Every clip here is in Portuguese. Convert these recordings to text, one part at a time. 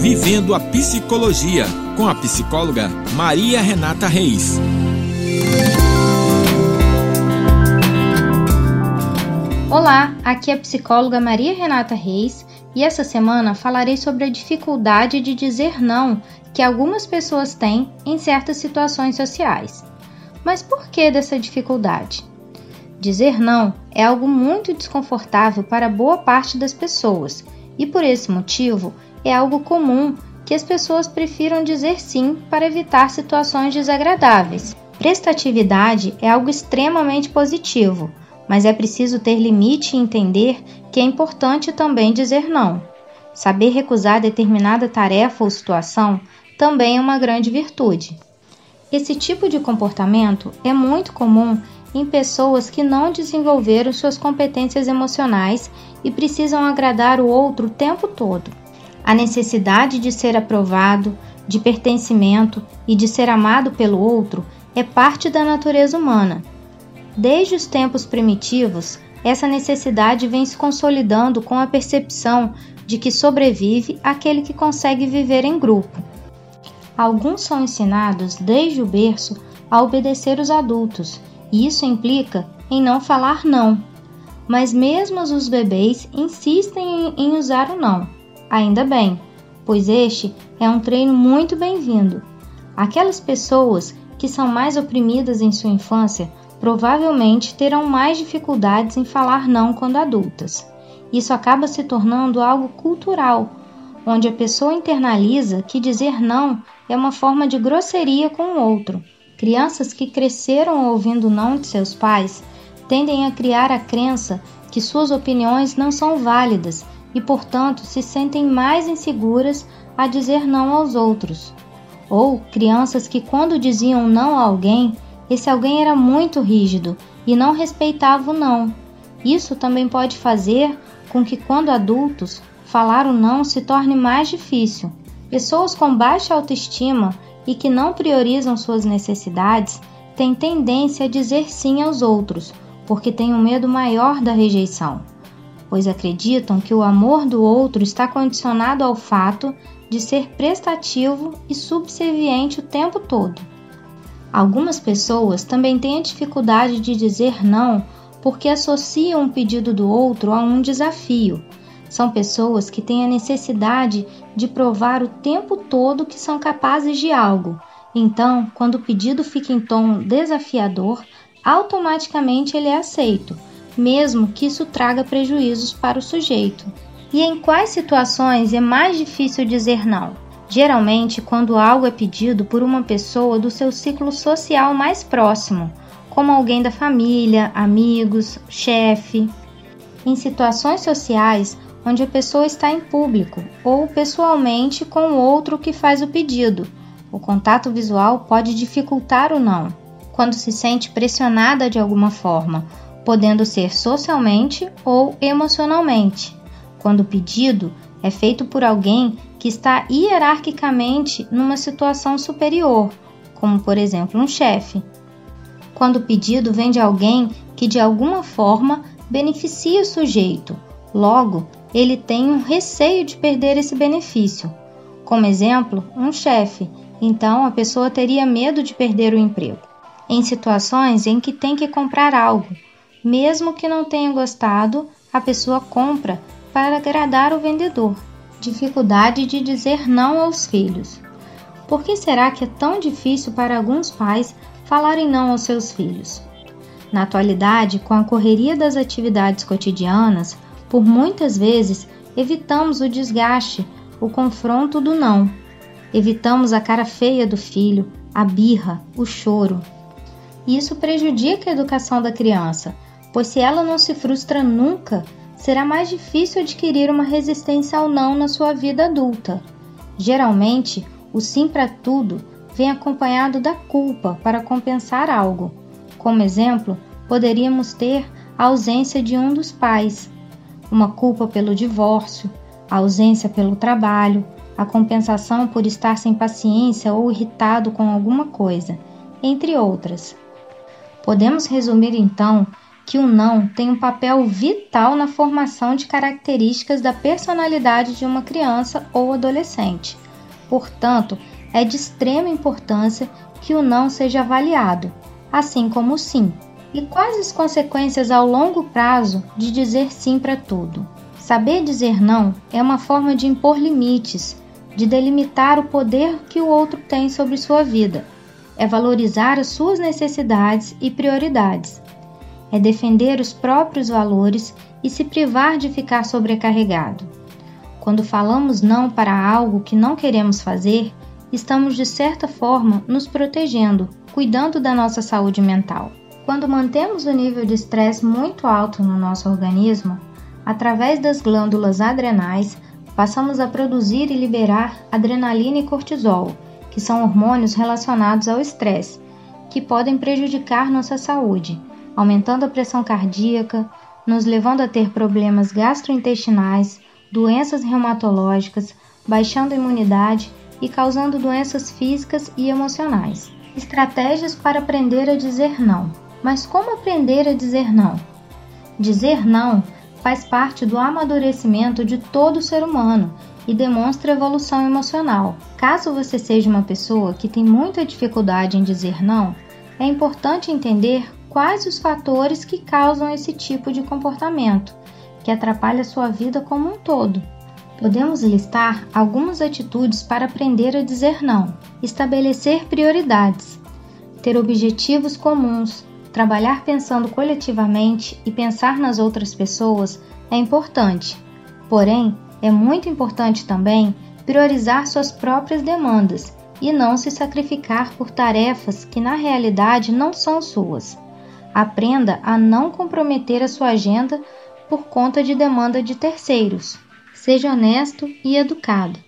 Vivendo a Psicologia, com a psicóloga Maria Renata Reis. Olá, aqui é a psicóloga Maria Renata Reis e essa semana falarei sobre a dificuldade de dizer não que algumas pessoas têm em certas situações sociais. Mas por que dessa dificuldade? Dizer não é algo muito desconfortável para boa parte das pessoas e por esse motivo é algo comum que as pessoas prefiram dizer sim para evitar situações desagradáveis. Prestatividade é algo extremamente positivo, mas é preciso ter limite e entender que é importante também dizer não. Saber recusar determinada tarefa ou situação também é uma grande virtude. Esse tipo de comportamento é muito comum em pessoas que não desenvolveram suas competências emocionais e precisam agradar o outro o tempo todo. A necessidade de ser aprovado, de pertencimento e de ser amado pelo outro é parte da natureza humana. Desde os tempos primitivos, essa necessidade vem se consolidando com a percepção de que sobrevive aquele que consegue viver em grupo. Alguns são ensinados desde o berço a obedecer os adultos, e isso implica em não falar não. Mas mesmo os bebês insistem em usar o não Ainda bem, pois este é um treino muito bem-vindo. Aquelas pessoas que são mais oprimidas em sua infância provavelmente terão mais dificuldades em falar não quando adultas. Isso acaba se tornando algo cultural, onde a pessoa internaliza que dizer não é uma forma de grosseria com o outro. Crianças que cresceram ouvindo não de seus pais tendem a criar a crença que suas opiniões não são válidas e, portanto, se sentem mais inseguras a dizer não aos outros. Ou crianças que, quando diziam não a alguém, esse alguém era muito rígido e não respeitava o não. Isso também pode fazer com que, quando adultos, falar o não se torne mais difícil. Pessoas com baixa autoestima e que não priorizam suas necessidades têm tendência a dizer sim aos outros, porque têm um medo maior da rejeição pois acreditam que o amor do outro está condicionado ao fato de ser prestativo e subserviente o tempo todo. Algumas pessoas também têm a dificuldade de dizer não porque associam o pedido do outro a um desafio. São pessoas que têm a necessidade de provar o tempo todo que são capazes de algo. Então, quando o pedido fica em tom desafiador, automaticamente ele é aceito mesmo que isso traga prejuízos para o sujeito. E em quais situações é mais difícil dizer não? Geralmente, quando algo é pedido por uma pessoa do seu ciclo social mais próximo, como alguém da família, amigos, chefe. Em situações sociais onde a pessoa está em público ou pessoalmente com o outro que faz o pedido, o contato visual pode dificultar o não. Quando se sente pressionada de alguma forma podendo ser socialmente ou emocionalmente, quando o pedido é feito por alguém que está hierarquicamente numa situação superior, como por exemplo um chefe. Quando o pedido vem de alguém que de alguma forma beneficia o sujeito, logo ele tem um receio de perder esse benefício. Como exemplo, um chefe, então a pessoa teria medo de perder o emprego. Em situações em que tem que comprar algo, mesmo que não tenha gostado, a pessoa compra para agradar o vendedor. Dificuldade de dizer não aos filhos. Por que será que é tão difícil para alguns pais falarem não aos seus filhos? Na atualidade, com a correria das atividades cotidianas, por muitas vezes evitamos o desgaste, o confronto do não. Evitamos a cara feia do filho, a birra, o choro. Isso prejudica a educação da criança, pois se ela não se frustra nunca, será mais difícil adquirir uma resistência ao não na sua vida adulta. Geralmente, o sim para tudo vem acompanhado da culpa para compensar algo. Como exemplo, poderíamos ter a ausência de um dos pais, uma culpa pelo divórcio, a ausência pelo trabalho, a compensação por estar sem paciência ou irritado com alguma coisa, entre outras. Podemos resumir então que o não tem um papel vital na formação de características da personalidade de uma criança ou adolescente. Portanto, é de extrema importância que o não seja avaliado, assim como o sim. E quais as consequências ao longo prazo de dizer sim para tudo? Saber dizer não é uma forma de impor limites, de delimitar o poder que o outro tem sobre sua vida. É valorizar as suas necessidades e prioridades. É defender os próprios valores e se privar de ficar sobrecarregado. Quando falamos não para algo que não queremos fazer, estamos de certa forma nos protegendo, cuidando da nossa saúde mental. Quando mantemos o nível de estresse muito alto no nosso organismo, Através das glândulas adrenais, passamos a produzir e liberar adrenalina e cortisol, que são hormônios relacionados ao estresse, que podem prejudicar nossa saúde, aumentando a pressão cardíaca, nos levando a ter problemas gastrointestinais, doenças reumatológicas, baixando a imunidade e causando doenças físicas e emocionais. Estratégias para aprender a dizer não. Mas como aprender a dizer não? Dizer não faz parte do amadurecimento de todo ser humano e demonstra evolução emocional. Caso você seja uma pessoa que tem muita dificuldade em dizer não, é importante entender quais os fatores que causam esse tipo de comportamento, que atrapalha sua vida como um todo. Podemos listar algumas atitudes para aprender a dizer não. Estabelecer prioridades, ter objetivos comuns, Trabalhar pensando coletivamente e pensar nas outras pessoas é importante, porém, é muito importante também priorizar suas próprias demandas e não se sacrificar por tarefas que na realidade não são suas. Aprenda a não comprometer a sua agenda por conta de demanda de terceiros. Seja honesto e educado.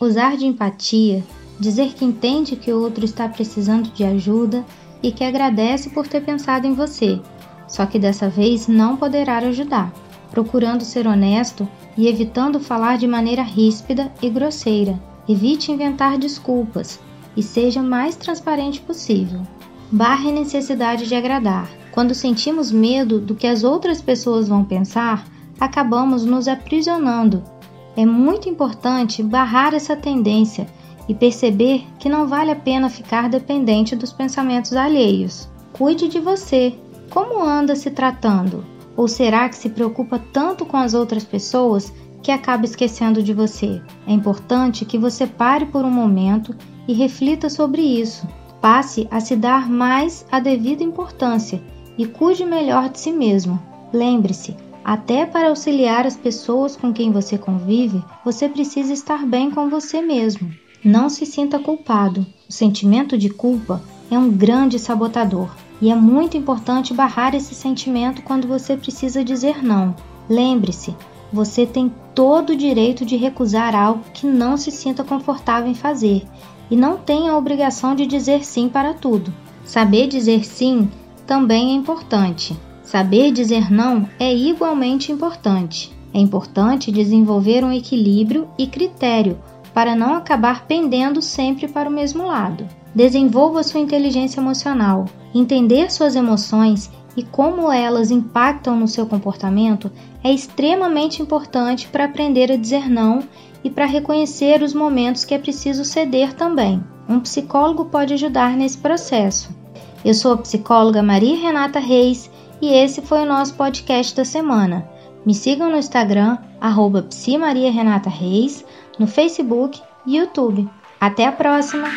Usar de empatia, dizer que entende que o outro está precisando de ajuda e que agradece por ter pensado em você, só que dessa vez não poderá ajudar, procurando ser honesto e evitando falar de maneira ríspida e grosseira. Evite inventar desculpas e seja mais transparente possível. Barre necessidade de agradar. Quando sentimos medo do que as outras pessoas vão pensar, acabamos nos aprisionando. É muito importante barrar essa tendência e perceber que não vale a pena ficar dependente dos pensamentos alheios. Cuide de você. Como anda se tratando? Ou será que se preocupa tanto com as outras pessoas que acaba esquecendo de você? É importante que você pare por um momento e reflita sobre isso. Passe a se dar mais a devida importância e cuide melhor de si mesmo. Lembre-se, até para auxiliar as pessoas com quem você convive, você precisa estar bem com você mesmo. Não se sinta culpado. O sentimento de culpa é um grande sabotador e é muito importante barrar esse sentimento quando você precisa dizer não. Lembre-se, você tem todo o direito de recusar algo que não se sinta confortável em fazer e não tem a obrigação de dizer sim para tudo. Saber dizer sim também é importante. Saber dizer não é igualmente importante. É importante desenvolver um equilíbrio e critério para não acabar pendendo sempre para o mesmo lado. Desenvolva sua inteligência emocional. Entender suas emoções e como elas impactam no seu comportamento é extremamente importante para aprender a dizer não e para reconhecer os momentos que é preciso ceder também. Um psicólogo pode ajudar nesse processo. Eu sou a psicóloga Maria Renata Reis e esse foi o nosso podcast da semana. Me sigam no Instagram, arroba no Facebook e YouTube. Até a próxima!